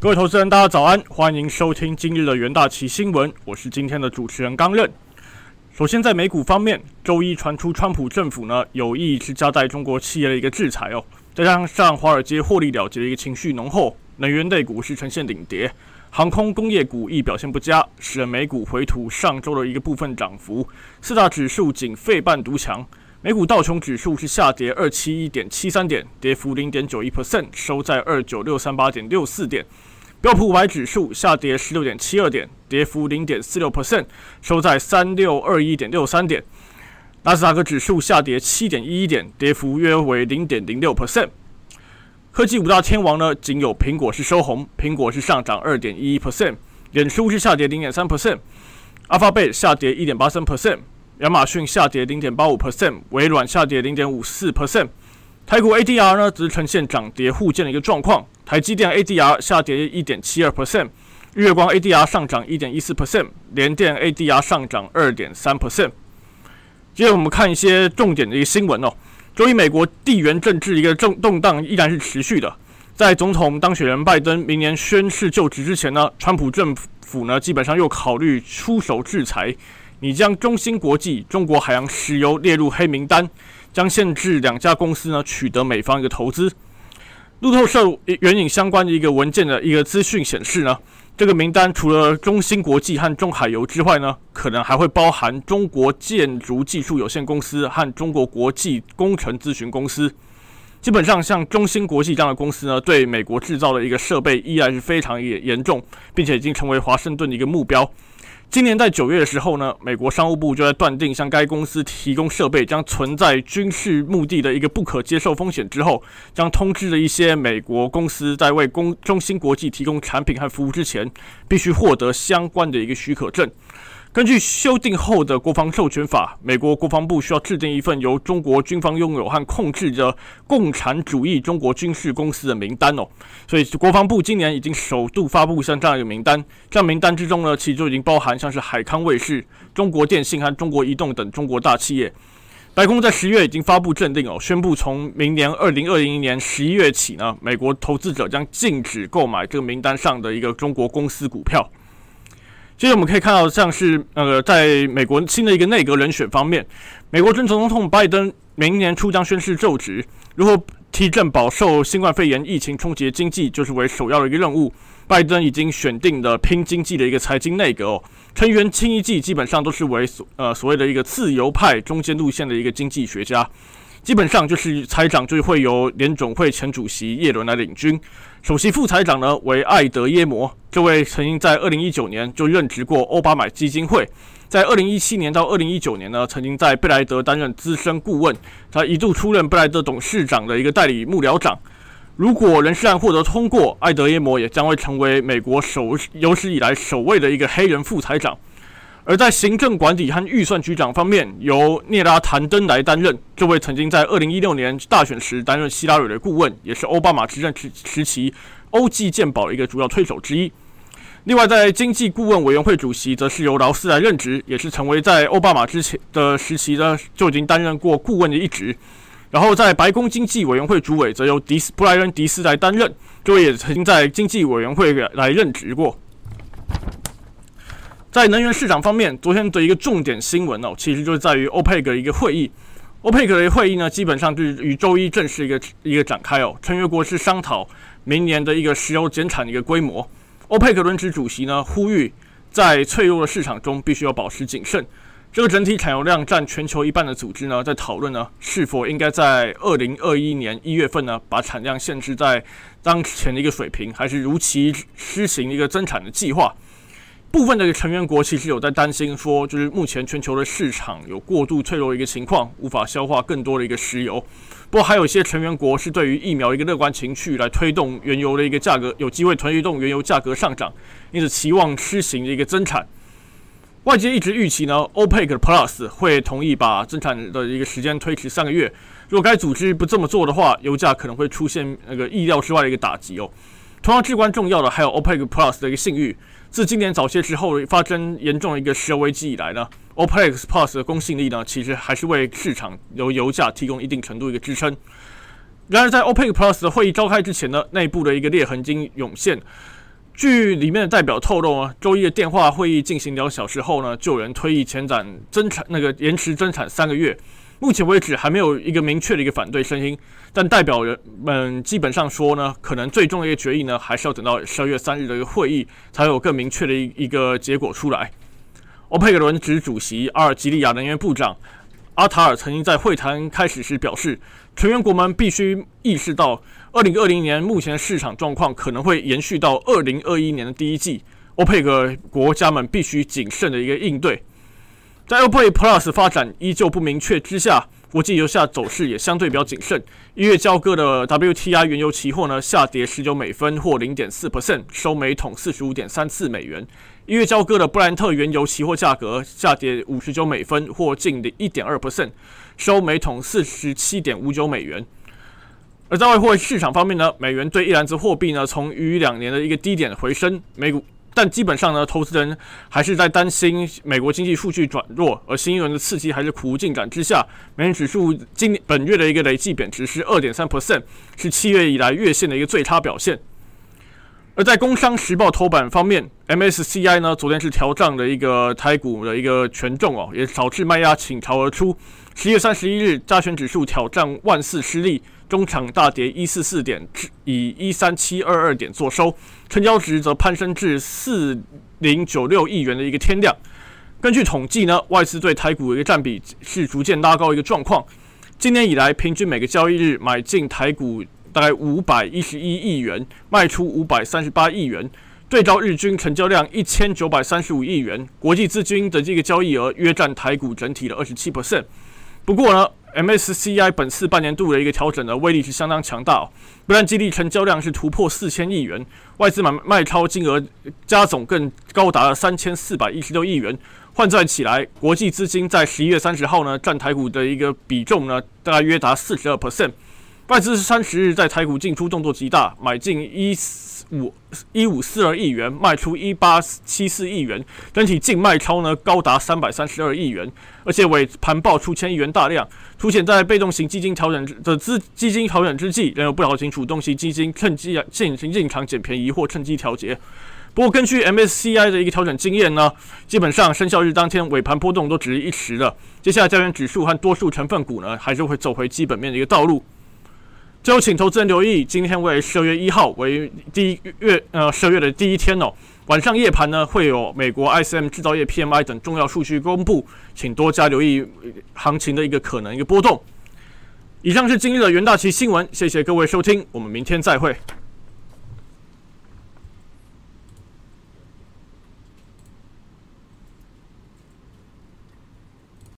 各位投资人，大家早安，欢迎收听今日的元大旗新闻，我是今天的主持人刚任。首先，在美股方面，周一传出川普政府呢有意是加在中国企业的一个制裁哦，再加上华尔街获利了结的一个情绪浓厚，能源类股是呈现领跌，航空工业股亦表现不佳，使得美股回吐上周的一个部分涨幅，四大指数仅费半独强。美股道琼指数是下跌二七一点七三点，跌幅零点九一 percent，收在二九六三八点六四点。标普五百指数下跌十六点七二点，跌幅零点四六 percent，收在三六二一点六三点。纳斯达克指数下跌七点一一点，跌幅约为零点零六 percent。科技五大天王呢，仅有苹果是收红，苹果是上涨二点一一 percent，脸书是下跌零点三 percent，阿发贝下跌一点八三 percent。亚马逊下跌零点八五 percent，微软下跌零点五四 percent，台股 ADR 呢则是呈现涨跌互见的一个状况，台积电 ADR 下跌一点七二 percent，日月光 ADR 上涨一点一四 percent，联电 ADR 上涨二点三 percent。接着我们看一些重点的一个新闻哦，周一美国地缘政治一个重动荡依然是持续的，在总统当选人拜登明年宣誓就职之前呢，川普政府呢基本上又考虑出手制裁。你将中芯国际、中国海洋石油列入黑名单，将限制两家公司呢取得美方一个投资。路透社援引相关的一个文件的一个资讯显示呢，这个名单除了中芯国际和中海油之外呢，可能还会包含中国建筑技术有限公司和中国国际工程咨询公司。基本上，像中芯国际这样的公司呢，对美国制造的一个设备依然是非常严严重，并且已经成为华盛顿的一个目标。今年在九月的时候呢，美国商务部就在断定向该公司提供设备将存在军事目的的一个不可接受风险之后，将通知了一些美国公司在为公中芯国际提供产品和服务之前，必须获得相关的一个许可证。根据修订后的国防授权法，美国国防部需要制定一份由中国军方拥有和控制的共产主义中国军事公司的名单哦。所以，国防部今年已经首度发布像这样一个名单。这样名单之中呢，其实就已经包含像是海康卫视、中国电信和中国移动等中国大企业。白宫在十月已经发布政令哦，宣布从明年二零二零年十一月起呢，美国投资者将禁止购买这个名单上的一个中国公司股票。接着我们可以看到，像是呃，在美国新的一个内阁人选方面，美国前总统拜登明年初将宣誓就职，如何提振饱受新冠肺炎疫情冲击的经济，就是为首要的一个任务。拜登已经选定了拼经济的一个财经内阁哦，成员清一季基本上都是为所呃所谓的一个自由派中间路线的一个经济学家。基本上就是财长就会由联总会前主席耶伦来领军，首席副财长呢为艾德耶摩，这位曾经在二零一九年就任职过奥巴马基金会，在二零一七年到二零一九年呢，曾经在贝莱德担任资深顾问，他一度出任贝莱德董事长的一个代理幕僚长。如果人事案获得通过，艾德耶摩也将会成为美国首有史以来首位的一个黑人副财长。而在行政管理和预算局长方面，由聂拉坦登来担任。这位曾经在二零一六年大选时担任希拉蕊的顾问，也是奥巴马执政时时期欧记健保的一个主要推手之一。另外，在经济顾问委员会主席，则是由劳斯来任职，也是成为在奥巴马之前的时期呢就已经担任过顾问的一职。然后，在白宫经济委员会主委，则由迪斯布莱恩迪斯来担任，这位也曾经在经济委员会来任职过。在能源市场方面，昨天的一个重点新闻哦，其实就是在于欧佩克一个会议。欧佩克的会议呢，基本上就是于周一正式一个一个展开哦。成员国是商讨明年的一个石油减产的一个规模。欧佩克轮值主席呢，呼吁在脆弱的市场中必须要保持谨慎。这个整体产油量占全球一半的组织呢，在讨论呢，是否应该在二零二一年一月份呢，把产量限制在当前的一个水平，还是如期施行一个增产的计划？部分的成员国其实有在担心，说就是目前全球的市场有过度脆弱的一个情况，无法消化更多的一个石油。不过还有一些成员国是对于疫苗一个乐观情绪，来推动原油的一个价格，有机会推动原油价格上涨，因此期望施行的一个增产。外界一直预期呢，OPEC Plus 会同意把增产的一个时间推迟三个月。如果该组织不这么做的话，油价可能会出现那个意料之外的一个打击哦。同样至关重要的还有 OPEC Plus 的一个信誉。自今年早些之后发生严重的一个石油危机以来呢，OPEC Plus 的公信力呢，其实还是为市场由油价提供一定程度一个支撑。然而，在 OPEC Plus 的会议召开之前呢，内部的一个裂痕经涌现。据里面的代表透露啊，周一的电话会议进行两小时后呢，就有人推议前展增产那个延迟增产三个月。目前为止还没有一个明确的一个反对声音，但代表人们基本上说呢，可能最终的一个决议呢，还是要等到十二月三日的一个会议才有更明确的一一个结果出来。欧佩克轮值主席阿尔及利亚能源部长阿塔尔曾经在会谈开始时表示，成员国们必须意识到。二零二零年目前的市场状况可能会延续到二零二一年的第一季，欧佩克国家们必须谨慎的一个应对。在欧佩克 Plus 发展依旧不明确之下，国际油价走势也相对比较谨慎。一月交割的 WTI 原油期货呢下跌十九美分或零点四 percent，收每桶四十五点三四美元。一月交割的布兰特原油期货价格下跌五十九美分或近一点二 percent，收每桶四十七点五九美元。而在外汇市场方面呢，美元对一篮子货币呢，从逾两年的一个低点回升，美股，但基本上呢，投资人还是在担心美国经济数据转弱，而新一轮的刺激还是苦无进展之下，美元指数今本月的一个累计贬值是二点三 percent，是七月以来月线的一个最差表现。而在工商时报头版方面，MSCI 呢，昨天是调涨的一个台股的一个权重哦，也导致卖压倾巢而出。十月三十一日，加权指数挑战万四失利。中场大跌一四四点，以一三七二二点作收，成交值则攀升至四零九六亿元的一个天量。根据统计呢，外资对台股的一个占比是逐渐拉高一个状况。今年以来，平均每个交易日买进台股大概五百一十一亿元，卖出五百三十八亿元，对照日均成交量一千九百三十五亿元，国际资金的这个交易额约占台股整体的二十七 percent。不过呢，MSCI 本次半年度的一个调整的威力是相当强大，哦，不但基地成交量是突破四千亿元，外资买卖超金额加总更高达了三千四百一十六亿元。换算起来，国际资金在十一月三十号呢，占台股的一个比重呢，大约达四十二 percent。外资三十日在台股进出动作极大，买进一。五一五四二亿元卖出一八七四亿元，整体净卖超呢高达三百三十二亿元，而且尾盘爆出千亿元大量，凸显在被动型基金调整的资基金调整之际，仍有不少型主动型基金趁机进行进场捡便宜或趁机调节。不过，根据 MSCI 的一个调整经验呢，基本上生效日当天尾盘波动都只是一时的，接下来加元指数和多数成分股呢，还是会走回基本面的一个道路。最后，请投资人留意，今天为十二月一号为第一月呃十二月的第一天哦，晚上夜盘呢会有美国 ISM 制造业 PMI 等重要数据公布，请多加留意行情的一个可能一个波动。以上是今日的元大旗新闻，谢谢各位收听，我们明天再会。